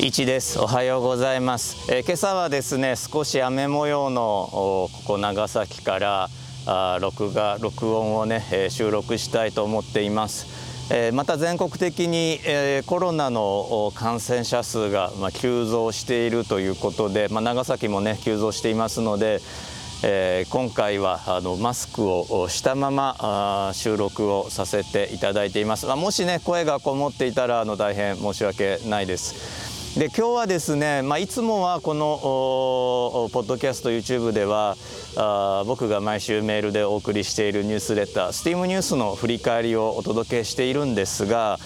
一です。おはようございます、えー、今朝はですね少し雨模様のここ長崎からあ録画録音をね、えー、収録したいと思っています、えー、また全国的に、えコロナの感染者数が、ま、急増しているということで、まあ、長崎もね急増していますのでえ、今回はあのマスクをしたまま収録をさせていただいています、まあ、もしね声がこもっていたらあの大変申し訳ないです。で今日はですね、まあ、いつもはこのポッドキャスト YouTube ではあ僕が毎週メールでお送りしているニュースレター STEAM ニュースの振り返りをお届けしているんですが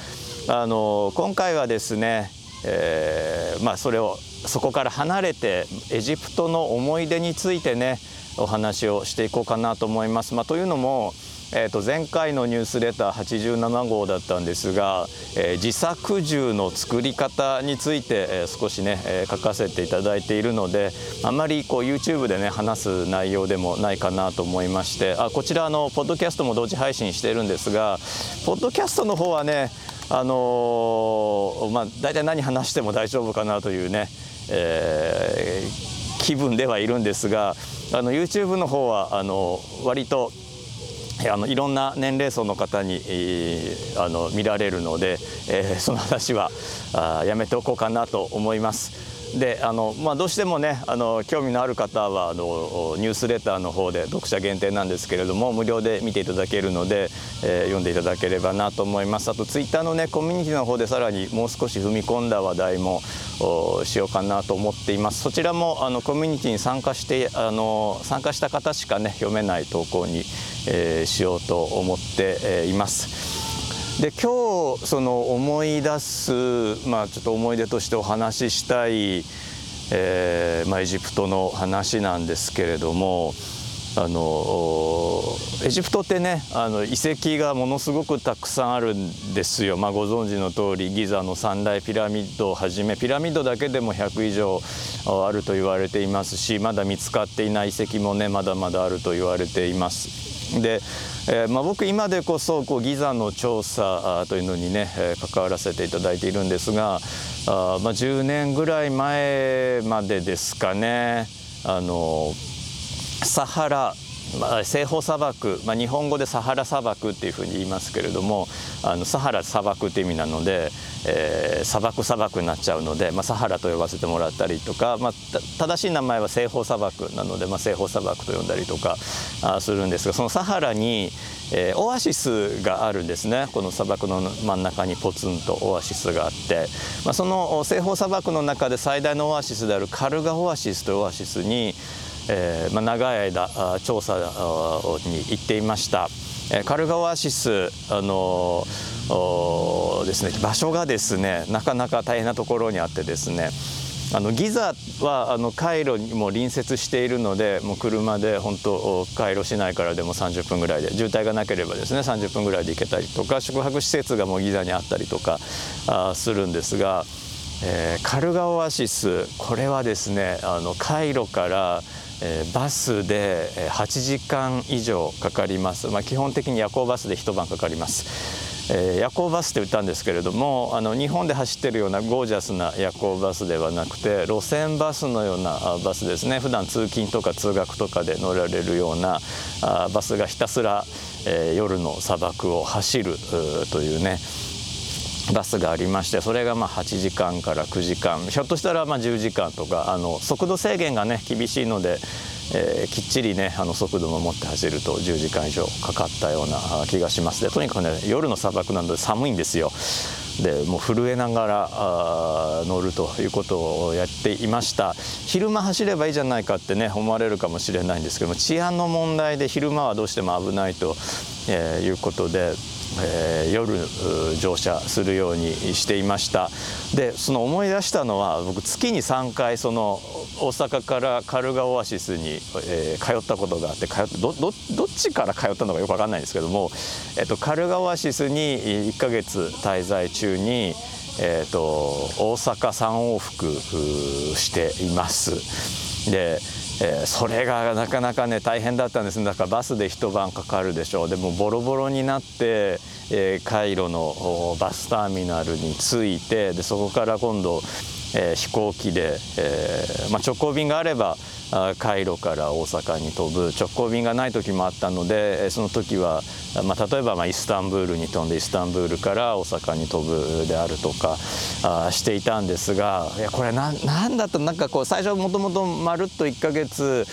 あの今回はですね、えーまあ、それをそこから離れてエジプトの思い出についてねお話をしていこうかなと思います。まあ、というのもえー、と前回のニュースレター87号だったんですが、えー、自作銃の作り方について、えー、少しね、えー、書かせていただいているのであまりこう YouTube でね話す内容でもないかなと思いましてあこちらのポッドキャストも同時配信しているんですがポッドキャストの方はねあのー、まあ大体何話しても大丈夫かなというね、えー、気分ではいるんですがあの YouTube の方はあの割とあのいろんな年齢層の方に、あの見られるので、えー、その話はあやめておこうかなと思います。であの、まあ、どうしてもねあの興味のある方はあのニュースレターの方で読者限定なんですけれども無料で見ていただけるので、えー、読んでいただければなと思いますあとツイッターのねコミュニティの方でさらにもう少し踏み込んだ話題もしようかなと思っていますそちらもあのコミュニティに参加してあの参加した方しかね読めない投稿に、えー、しようと思って、います。で今日その思い出す、まあ、ちょっと思い出としてお話ししたい、えーまあ、エジプトの話なんですけれどもあのエジプトってねあの遺跡がものすごくたくさんあるんですよ、まあ、ご存知の通りギザの三大ピラミッドをはじめピラミッドだけでも100以上あると言われていますしまだ見つかっていない遺跡もねまだまだあると言われています。で、えーまあ、僕今でこそこうギザの調査というのにね、えー、関わらせていただいているんですがあ、まあ、10年ぐらい前までですかねあのサハラまあ、西方砂漠、まあ、日本語でサハラ砂漠っていうふうに言いますけれどもあのサハラ砂漠っていう意味なので、えー、砂漠砂漠になっちゃうので、まあ、サハラと呼ばせてもらったりとか、まあ、正しい名前は西方砂漠なので、まあ、西方砂漠と呼んだりとかあするんですがそのサハラに、えー、オアシスがあるんですね。この砂漠の真ん中にポツンとオアシスがあって、まあ、その西方砂漠の中で最大のオアシスであるカルガオアシスというオアシスにえーまあ、長い間調査に行っていました。カルガオアシスあのですね場所がですねなかなか大変なところにあってですねあのギザはあのカイロにも隣接しているのでもう車で本当カイロ市内からでも30分ぐらいで渋滞がなければですね30分ぐらいで行けたりとか宿泊施設がもうギザにあったりとかあするんですが、えー、カルガオアシスこれはですねあのカイロからえ、バスで8時間以上かかります、まあ、基本的に夜行バスで一晩かかります、えー、夜行バスって言ったんですけれどもあの日本で走ってるようなゴージャスな夜行バスではなくて路線バスのようなバスですね。普段通勤とか通学とかで乗られるようなあバスがひたすら、え、夜の砂漠を走るというね。バスがありましてそれがまあ8時間から9時間ひょっとしたらまあ10時間とかあの速度制限がね厳しいので、えー、きっちりねあの速度も持って走ると10時間以上かかったような気がしますでとにかくね夜の砂漠なので寒いんですよ。でもう震えながらあ乗るということをやっていました昼間走ればいいじゃないかってね思われるかもしれないんですけども治安の問題で昼間はどうしても危ないと、えー、いうことでえー、夜乗車するようにしていましたでその思い出したのは僕月に3回その大阪からカルガオアシスに、えー、通ったことがあって通ってどどどっちから通ったのかよく分かんないんですけども、えーと、カルガオアシスに1ヶ月滞在中に、えーと、大阪3往復しています。でえー、それがなかなかね大変だったんですだからバスで一晩かかるでしょう。でもボロボロになって、えー、カイロのバスターミナルに着いてでそこから今度えー、飛行機で、えまあ、直行便があればカイロから大阪に飛ぶ直行便がない時もあったのでその時は、まあ、例えばまあイスタンブールに飛んでイスタンブールから大阪に飛ぶであるとかあしていたんですがいやこれ何だったなんかこう最初もともとまるっと1ヶ月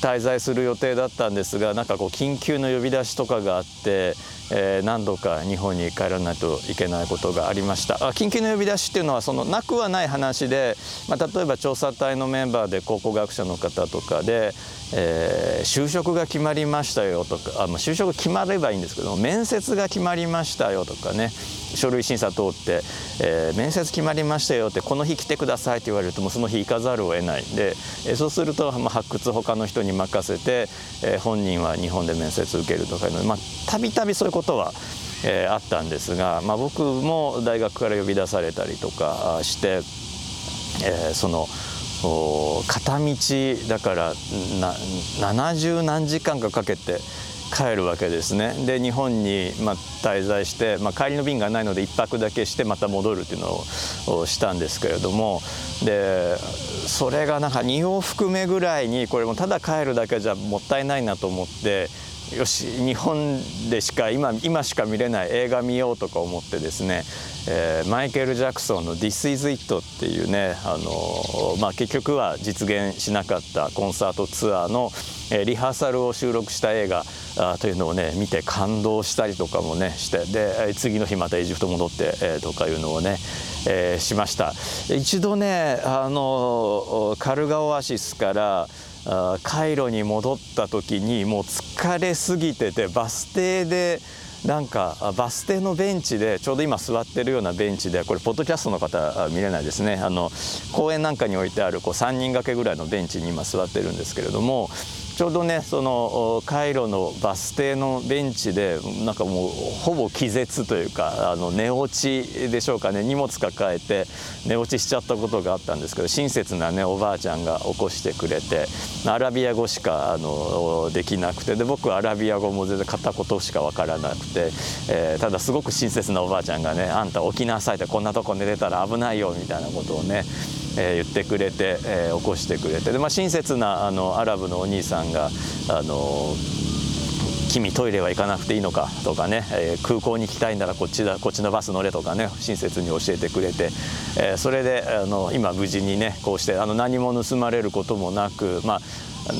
滞在する予定だったんですがなんかこう緊急の呼び出しとかがあって、えー、何度か日本に帰らないといけないことがありました。あ緊急の呼び出しっていうのはそのなくはない話で、まあ、例えば調査隊のメンバーで考古学者の方とかで、えー、就職が決まりましたよとかあ、まあ、就職決まればいいんですけど面接が決まりましたよとかね。書類審査通って、えー、面接決まりましたよってこの日来てくださいって言われるともうその日行かざるを得ないで、えー、そうすると、まあ、発掘他の人に任せて、えー、本人は日本で面接受けるとかいうのまあたびたびそういうことは、えー、あったんですが、まあ、僕も大学から呼び出されたりとかして、えー、その。片道だからな70何時間かかけて帰るわけですね。で日本にま滞在して、まあ、帰りの便がないので1泊だけしてまた戻るっていうのをしたんですけれども。でそれがなんか2往復目ぐらいにこれもただ帰るだけじゃもったいないなと思ってよし日本でしか今今しか見れない映画見ようとか思ってですね、えー、マイケル・ジャクソンの「This is It」っていうねあの、まあ、結局は実現しなかったコンサートツアーの、えー、リハーサルを収録した映画あというのをね見て感動したりとかもねしてで次の日またエジプト戻って、えー、とかいうのをね、えー、しました。一度ねあのカルガオアシスからカイロに戻った時にもう疲れすぎててバス停でなんかバス停のベンチでちょうど今座ってるようなベンチでこれポッドキャストの方見れないですね。あの公園なんかに置いてあるこう3人掛けぐらいのベンチに今座ってるんですけれどもちょうどねそのカイロのバス停のベンチでなんかもうほぼ気絶というかあの寝落ちでしょうかね。荷物抱えて寝落ちしちゃったことがあったんですけど親切なねおばあちゃんが起こしてくれてアラビア語しかあのできなくて。で僕アラビア語も全然片言しか分からなくて、えー、ただすごく親切なおばあちゃんがね「あんた起きなさい」ってこんなとこ寝てたら危ないよみたいなことをねえー、言ってくれて、えー、起こしてくれて。で、まあ、親切なあのアラブのお兄さんがあの君トイレは行かなくていいのかとかね、えー、空港に行きたいならこっちだこっちのバス乗れとかね。親切に教えてくれて、えー、それであの今無事にねこうしてあの何も盗まれることもなくまあ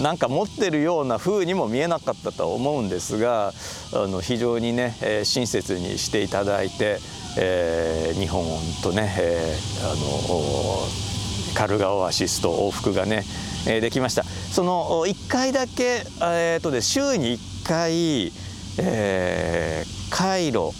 なんか持ってるような風にも見えなかったとは思うんですがあの非常にね、えー、親切にしていただいて、え、日本とね、えー、あのカルガオアシスト往復がね、えー、できましたその1回だけ、えーとで週に1回、えー、カイロ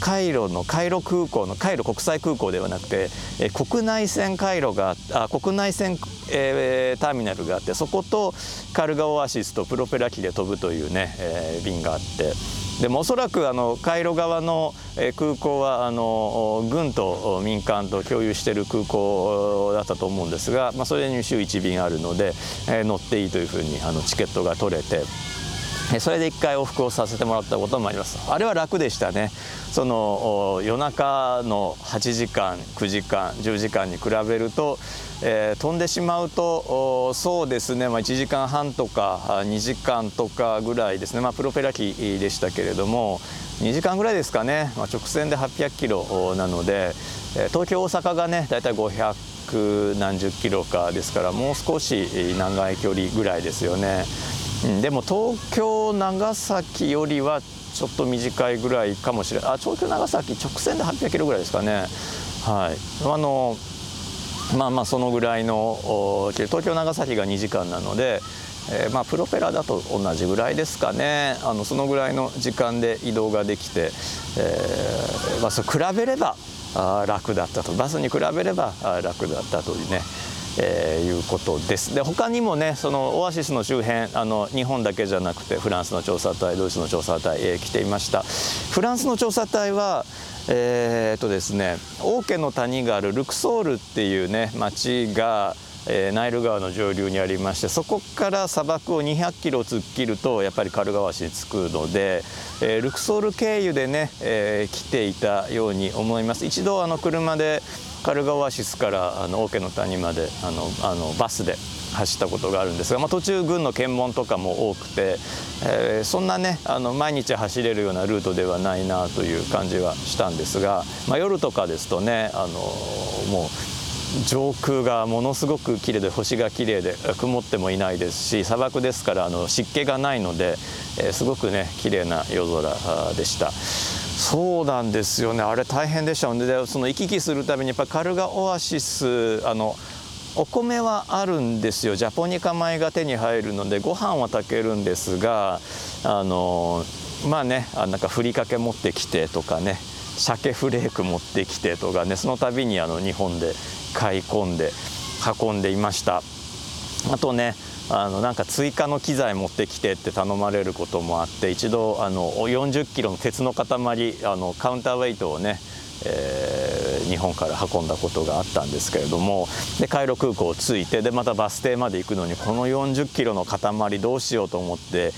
カイロのカイロ空港のカイロ国際空港ではなくて、えー、国内線カイロがあ国内線、えー、ターミナルがあってそことカルガオアシスとプロペラ機で飛ぶというね、えー、便があって。でもおそらくあのカイロ側の空港はあの軍と民間と共有している空港だったと思うんですが、まあ、それに週1便あるので、え乗っていいというふうにあのチケットが取れて。それで1回往復をさせてもらったこともあります。あれは楽でしたね。その夜中の8時間9時間10時間に比べると、えー、飛んでしまうとそうですね、まあ、1時間半とか2時間とかぐらいですね、まあ、プロペラ機でしたけれども2時間ぐらいですかね、まあ、直線で800キロなので東京大阪がね大体500何十キロかですからもう少し長い距離ぐらいですよね。でも東京長崎よりはちょっと短いぐらいかもしれないあ東京長崎直線で800キロぐらいですかね。はい。あのまあまあそのぐらいの東京長崎が2時間なので、えー、まあプロペラだと同じぐらいですかね。あのそのぐらいの時間で移動ができて、えーまあ、そ比べればあ楽だったと。バスに比べれば楽だったというね。えー、いうことです。で他にもねそのオアシスの周辺あの日本だけじゃなくてフランスの調査隊ドイツの調査隊、えー、来ていました。フランスの調査隊はえー、っとですね王家の谷があるルクソールっていうね町がえー、ナイル川の上流にありましてそこから砂漠を200キロ突っ切るとやっぱりカルガワ市に着くので、えー、ルクソール経由でね、えー、来ていたように思います。一度あの車でカルガオアシスからあの王家の谷まであのあのバスで走ったことがあるんですが、まあ、途中軍の検問とかも多くて、えー、そんなねあの毎日走れるようなルートではないなという感じはしたんですが、まあ、夜とかですとねあのもう上空がものすごく綺麗で星が綺麗で曇ってもいないですし砂漠ですからあの湿気がないので、えー、すごくね綺麗な夜空でした。そうなんですよね。あれ大変でしたのでその行き来するためにやっぱカルガオアシスあのお米はあるんですよ。ジャポニカ米が手に入るのでご飯は炊けるんですがあのまあねなんかふりかけ持ってきてとかね鮭フレーク持ってきてとかねその度にあの日本で買い込んで運んでいました。あとねあのなんか追加の機材持ってきてって頼まれることもあって一度あの40キロの鉄の塊あのカウンターウェイトをねえ日本から運んだことがあったんですけれどもでカイロ空港を着いてでまたバス停まで行くのにこの40キロの塊どうしようと思って、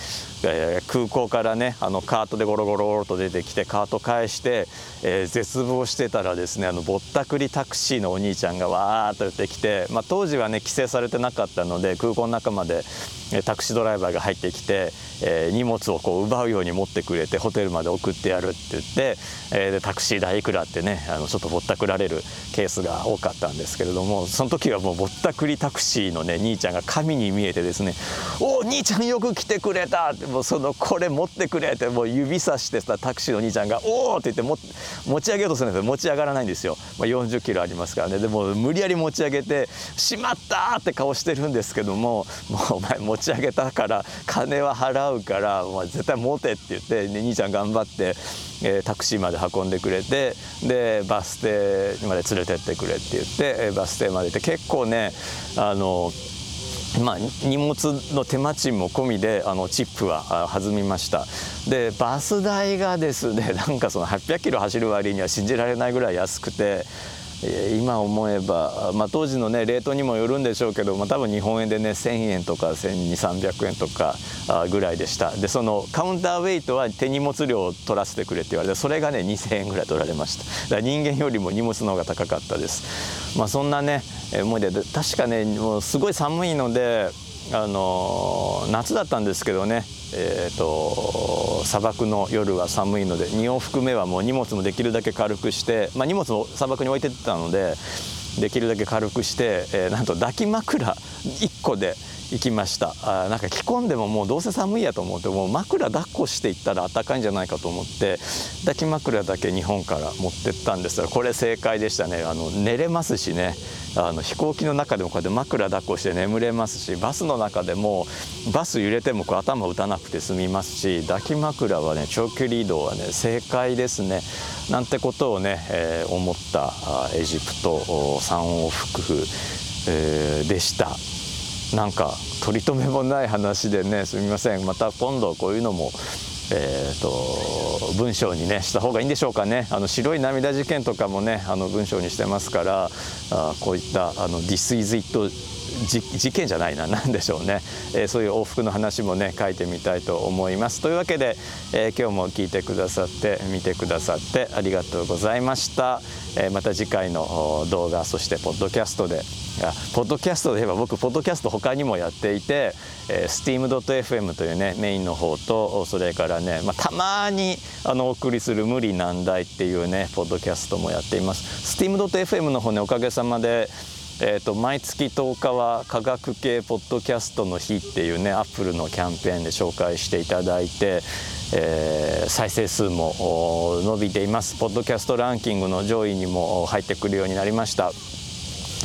えー、空港からねあのカートでゴロゴロゴロと出てきてカート返して、えー、絶望してたらですねあのぼったくりタクシーのお兄ちゃんがわーっと出てきて、まあ、当時はね規制されてなかったので空港の中までタクシードライバーが入ってきて、えー、荷物をこう奪うように持ってくれてホテルまで送ってやるって言って、えー、でタクシー代いくらってねあのちょっとぼったくられるケースが多かったんですけれどもその時はもうぼったくりタクシーのね兄ちゃんが神に見えてですね「おお兄ちゃんよく来てくれた!」ってもうその「これ持ってくれ!」ってもう指さしてさタクシーの兄ちゃんが「おお!」って言っても持ち上げようとするんですけど持ち上がらないんですよ、まあ、40キロありますからねでも無理やり持ち上げて「しまった!」って顔してるんですけども「もうお前持ち上げたから金は払うからお前絶対持て」って言って、ね、兄ちゃん頑張って、えー、タクシーまで運んでくれてでバス停まで連れてってくれって言ってバス停まで行って結構ねあのまあ、荷物の手間賃も込みであのチップは弾みました。でバス代がですねなんかその800キロ走る割には信じられないぐらい安くて今思えば、まあ、当時の、ね、レートにもよるんでしょうけど、まあ、多分日本円でね1000円とか1200300円とかぐらいでした。でそのカウンターウェイトは手荷物量を取らせてくれって言われてそれがね2000円ぐらい取られました。だから人間よりも荷物の方が高かったです。まあそんなね思い出で確かねもうすごい寒いのであの夏だったんですけどね。えーと、砂漠の夜は寒いので2往復目はもう荷物もできるだけ軽くして、まあ、荷物を砂漠に置いてったのでできるだけ軽くして、えー、なんと抱き枕1個で行きました。あなんか着込んでももうどうせ寒いやと思ってもう枕抱っこしていったら暖かいんじゃないかと思って抱き枕だけ日本から持ってったんですがこれ正解でしたね。あの寝れますしね。あの飛行機の中でもこうやって枕抱っこして眠れますしバスの中でもバス揺れてもこう頭打たなくて済みますし抱き枕はね長距離移動はね正解ですね。なんてことをね、えー、思ったエジプト3往復、えー、でした。なんか取り留めもない話でねすみません。また今度こういうのもえーと、文章にねした方がいいんでしょうかね。あの白い涙事件とかもねあの文章にしてますからあこういったあの「This is it」事件じゃないな 何でしょうね、えー、そういう往復の話もね書いてみたいと思います。というわけで、えー、今日も聞いてくださって見てくださってありがとうございました、えー、また次回の動画そしてポッドキャストでポッドキャストで言えば僕ポッドキャスト他にもやっていて、えー、steam.fm というねメインの方とそれからね、まあ、たまにあのお送りする「無理難題」っていうねポッドキャストもやっています。steam.fm の方ねおかげさまでえーと、毎月10日は科学系ポッドキャストの日っていうねアップルのキャンペーンで紹介していただいて、えー、再生数も伸びています。ポッドキャストランキングの上位にも入ってくるようになりました。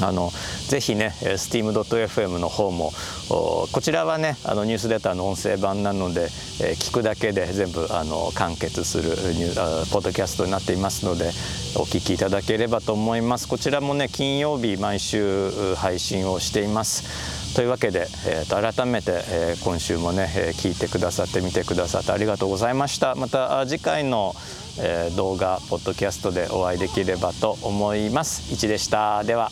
あのぜひね steam.fm の方もこちらはねあのニュースレターの音声版なので、えー、聞くだけで全部あの完結するニューポッドキャストになっていますのでお聞きいただければと思います。こちらもね金曜日毎週配信をしています。というわけで、えー、と改めて、えー、今週もね、えー、聞いてくださって見てくださってありがとうございました。また次回の、え、動画ポッドキャストでお会いできればと思います。いちでした。では。